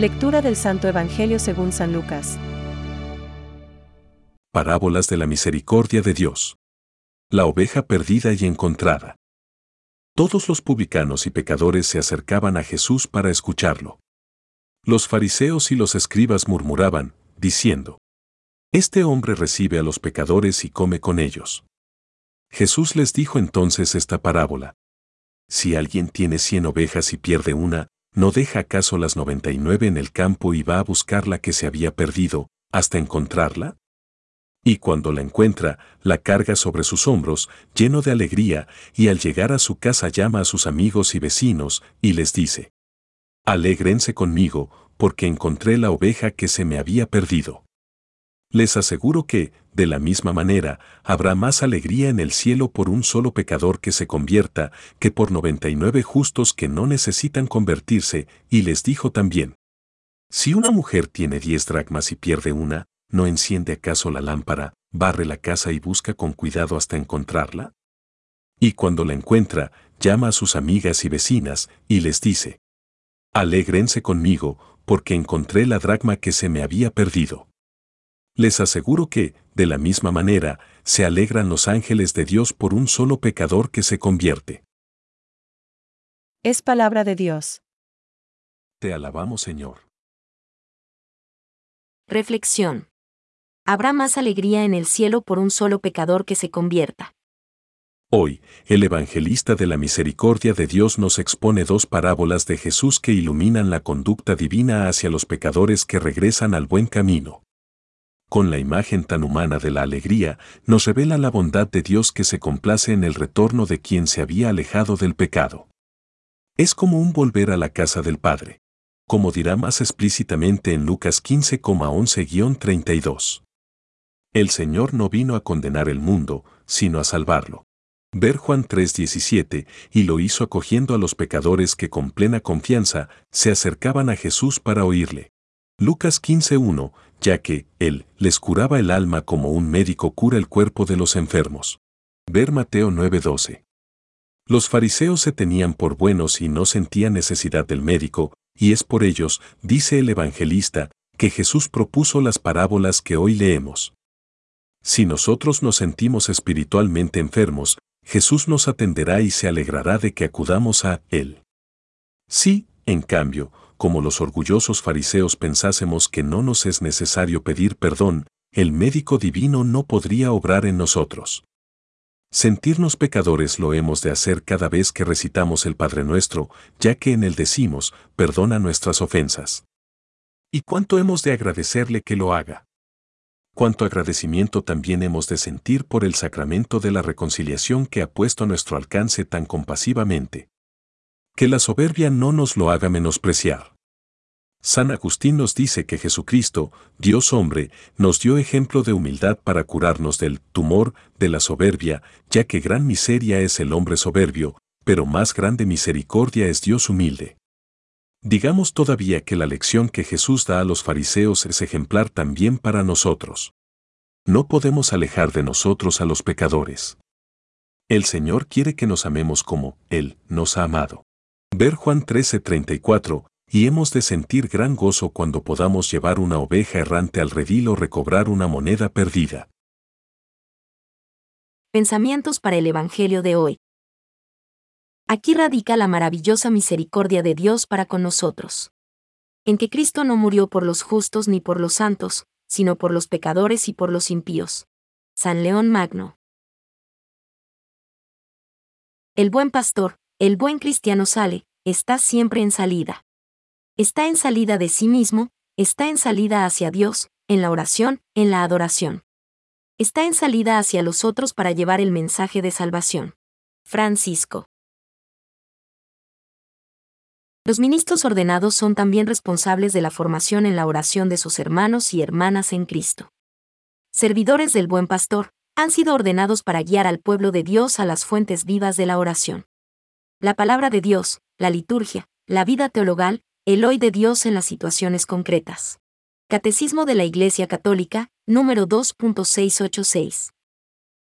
Lectura del Santo Evangelio según San Lucas. Parábolas de la misericordia de Dios. La oveja perdida y encontrada. Todos los publicanos y pecadores se acercaban a Jesús para escucharlo. Los fariseos y los escribas murmuraban, diciendo, Este hombre recibe a los pecadores y come con ellos. Jesús les dijo entonces esta parábola. Si alguien tiene cien ovejas y pierde una, ¿no deja acaso las noventa y nueve en el campo y va a buscar la que se había perdido, hasta encontrarla? Y cuando la encuentra, la carga sobre sus hombros, lleno de alegría, y al llegar a su casa llama a sus amigos y vecinos, y les dice, Alégrense conmigo, porque encontré la oveja que se me había perdido. Les aseguro que, de la misma manera, habrá más alegría en el cielo por un solo pecador que se convierta, que por noventa y nueve justos que no necesitan convertirse, y les dijo también, Si una mujer tiene diez dracmas y pierde una, ¿no enciende acaso la lámpara, barre la casa y busca con cuidado hasta encontrarla? Y cuando la encuentra, llama a sus amigas y vecinas, y les dice, Alégrense conmigo, porque encontré la dracma que se me había perdido. Les aseguro que, de la misma manera, se alegran los ángeles de Dios por un solo pecador que se convierte. Es palabra de Dios. Te alabamos, Señor. Reflexión. Habrá más alegría en el cielo por un solo pecador que se convierta. Hoy, el evangelista de la misericordia de Dios nos expone dos parábolas de Jesús que iluminan la conducta divina hacia los pecadores que regresan al buen camino. Con la imagen tan humana de la alegría, nos revela la bondad de Dios que se complace en el retorno de quien se había alejado del pecado. Es como un volver a la casa del Padre. Como dirá más explícitamente en Lucas 15,11-32. El Señor no vino a condenar el mundo, sino a salvarlo. Ver Juan 3:17, y lo hizo acogiendo a los pecadores que con plena confianza se acercaban a Jesús para oírle. Lucas 15:1, ya que Él les curaba el alma como un médico cura el cuerpo de los enfermos. Ver Mateo 9:12. Los fariseos se tenían por buenos y no sentían necesidad del médico, y es por ellos, dice el evangelista, que Jesús propuso las parábolas que hoy leemos. Si nosotros nos sentimos espiritualmente enfermos, Jesús nos atenderá y se alegrará de que acudamos a Él. Si, en cambio, como los orgullosos fariseos pensásemos que no nos es necesario pedir perdón, el médico divino no podría obrar en nosotros. Sentirnos pecadores lo hemos de hacer cada vez que recitamos el Padre Nuestro, ya que en él decimos, perdona nuestras ofensas. ¿Y cuánto hemos de agradecerle que lo haga? cuánto agradecimiento también hemos de sentir por el sacramento de la reconciliación que ha puesto a nuestro alcance tan compasivamente. Que la soberbia no nos lo haga menospreciar. San Agustín nos dice que Jesucristo, Dios hombre, nos dio ejemplo de humildad para curarnos del tumor de la soberbia, ya que gran miseria es el hombre soberbio, pero más grande misericordia es Dios humilde. Digamos todavía que la lección que Jesús da a los fariseos es ejemplar también para nosotros. No podemos alejar de nosotros a los pecadores. El Señor quiere que nos amemos como Él nos ha amado. Ver Juan 13:34, y hemos de sentir gran gozo cuando podamos llevar una oveja errante al redil o recobrar una moneda perdida. Pensamientos para el Evangelio de hoy. Aquí radica la maravillosa misericordia de Dios para con nosotros. En que Cristo no murió por los justos ni por los santos, sino por los pecadores y por los impíos. San León Magno. El buen pastor, el buen cristiano sale, está siempre en salida. Está en salida de sí mismo, está en salida hacia Dios, en la oración, en la adoración. Está en salida hacia los otros para llevar el mensaje de salvación. Francisco. Los ministros ordenados son también responsables de la formación en la oración de sus hermanos y hermanas en Cristo. Servidores del buen pastor, han sido ordenados para guiar al pueblo de Dios a las fuentes vivas de la oración. La palabra de Dios, la liturgia, la vida teologal, el hoy de Dios en las situaciones concretas. Catecismo de la Iglesia Católica, número 2.686.